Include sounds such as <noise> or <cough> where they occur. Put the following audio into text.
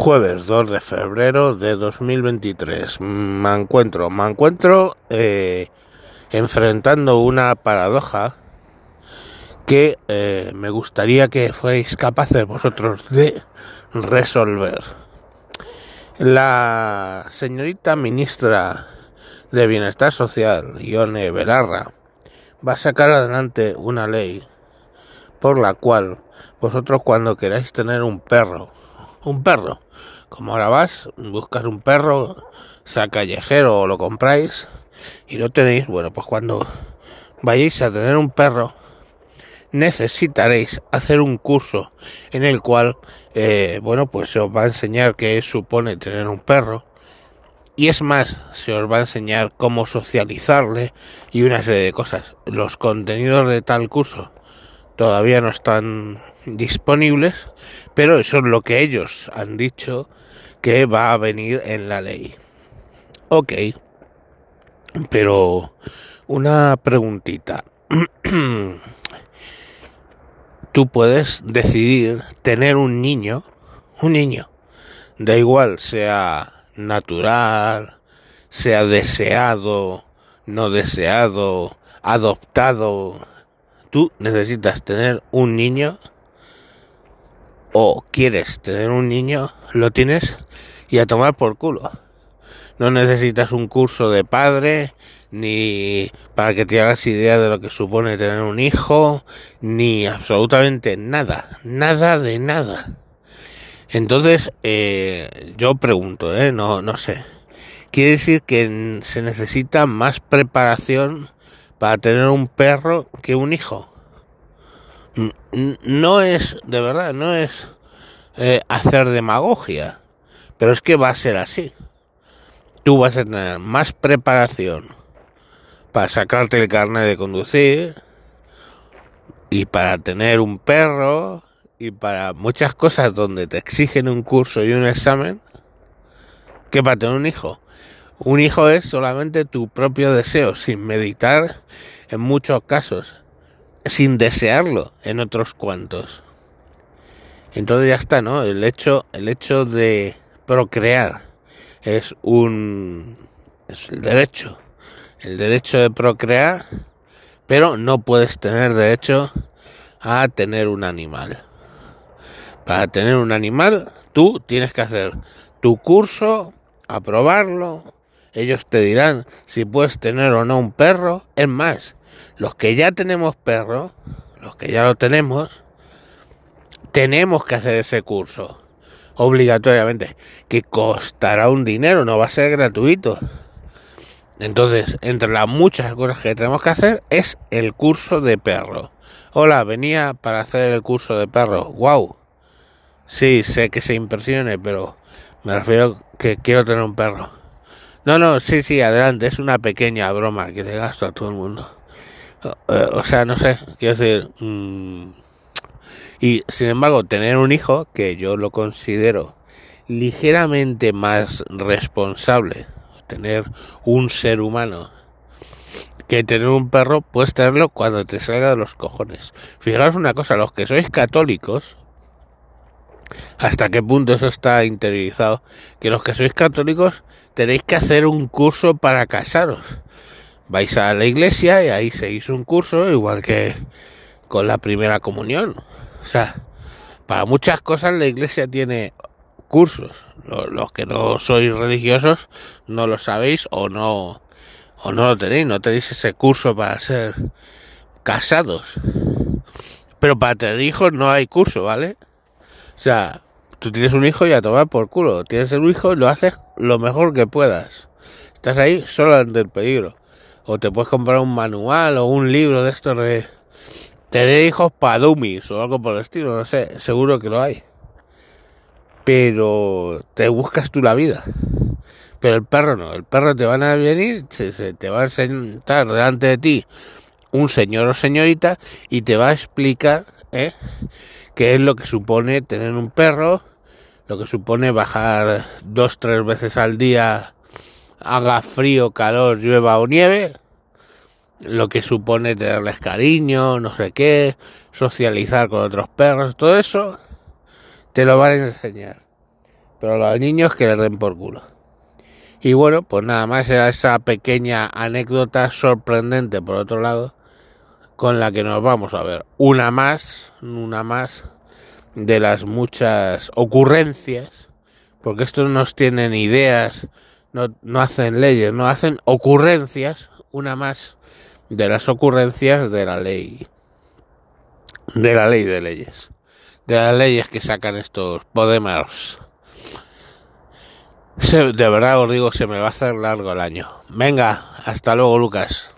Jueves 2 de febrero de 2023. Me encuentro, me encuentro eh, enfrentando una paradoja que eh, me gustaría que fuerais capaces vosotros de resolver. La señorita ministra de Bienestar Social, Ione Belarra, va a sacar adelante una ley por la cual vosotros cuando queráis tener un perro, un perro, como ahora vas, buscas un perro, sea callejero o lo compráis y lo tenéis, bueno, pues cuando vayáis a tener un perro, necesitaréis hacer un curso en el cual, eh, bueno, pues se os va a enseñar qué supone tener un perro. Y es más, se os va a enseñar cómo socializarle y una serie de cosas. Los contenidos de tal curso todavía no están disponibles, pero eso es lo que ellos han dicho que va a venir en la ley. Ok, pero una preguntita. <clears throat> Tú puedes decidir tener un niño, un niño, da igual sea natural, sea deseado, no deseado, adoptado. Tú necesitas tener un niño o quieres tener un niño, lo tienes y a tomar por culo. No necesitas un curso de padre, ni para que te hagas idea de lo que supone tener un hijo, ni absolutamente nada, nada de nada. Entonces, eh, yo pregunto, eh, no, no sé. Quiere decir que se necesita más preparación para tener un perro que un hijo. No es, de verdad, no es eh, hacer demagogia, pero es que va a ser así. Tú vas a tener más preparación para sacarte el carnet de conducir y para tener un perro y para muchas cosas donde te exigen un curso y un examen que para tener un hijo. Un hijo es solamente tu propio deseo, sin meditar en muchos casos, sin desearlo en otros cuantos. Entonces ya está, ¿no? El hecho, el hecho de procrear es un es el derecho, el derecho de procrear, pero no puedes tener derecho a tener un animal. Para tener un animal, tú tienes que hacer tu curso, aprobarlo, ellos te dirán si puedes tener o no un perro. Es más, los que ya tenemos perro, los que ya lo tenemos, tenemos que hacer ese curso obligatoriamente, que costará un dinero, no va a ser gratuito. Entonces, entre las muchas cosas que tenemos que hacer es el curso de perro. Hola, venía para hacer el curso de perro. Wow. Sí, sé que se impresione, pero me refiero que quiero tener un perro. No, no, sí, sí, adelante, es una pequeña broma que le gasto a todo el mundo. O, sea, no sé, quiero decir, mmm, y sin embargo, tener un hijo, que yo lo considero ligeramente más responsable, tener un ser humano, que tener un perro, puedes tenerlo cuando te salga de los cojones. Fijaros una cosa, los que sois católicos, hasta qué punto eso está interiorizado, que los que sois católicos tenéis que hacer un curso para casaros. Vais a la iglesia y ahí seguís un curso, igual que con la primera comunión. O sea, para muchas cosas la iglesia tiene cursos. Los que no sois religiosos no lo sabéis o no o no lo tenéis, no tenéis ese curso para ser casados. Pero para tener hijos no hay curso, ¿vale? O sea, tú tienes un hijo y a tomar por culo. Tienes un hijo y lo haces lo mejor que puedas. Estás ahí solo ante el peligro. O te puedes comprar un manual o un libro de estos de tener hijos para dummies o algo por el estilo, no sé, seguro que lo hay. Pero te buscas tú la vida. Pero el perro no, el perro te van a venir, se, te va a sentar delante de ti un señor o señorita y te va a explicar ¿eh? qué es lo que supone tener un perro, lo que supone bajar dos, tres veces al día, haga frío, calor, llueva o nieve, lo que supone tenerles cariño, no sé qué, socializar con otros perros, todo eso te lo van a enseñar. Pero a los niños que les den por culo. Y bueno, pues nada más era esa pequeña anécdota sorprendente por otro lado, con la que nos vamos a ver. Una más, una más de las muchas ocurrencias, porque estos no tienen ideas, no, no hacen leyes, no hacen ocurrencias, una más de las ocurrencias de la ley, de la ley de leyes, de las leyes que sacan estos Podemers de verdad os digo, se me va a hacer largo el año. Venga, hasta luego, Lucas.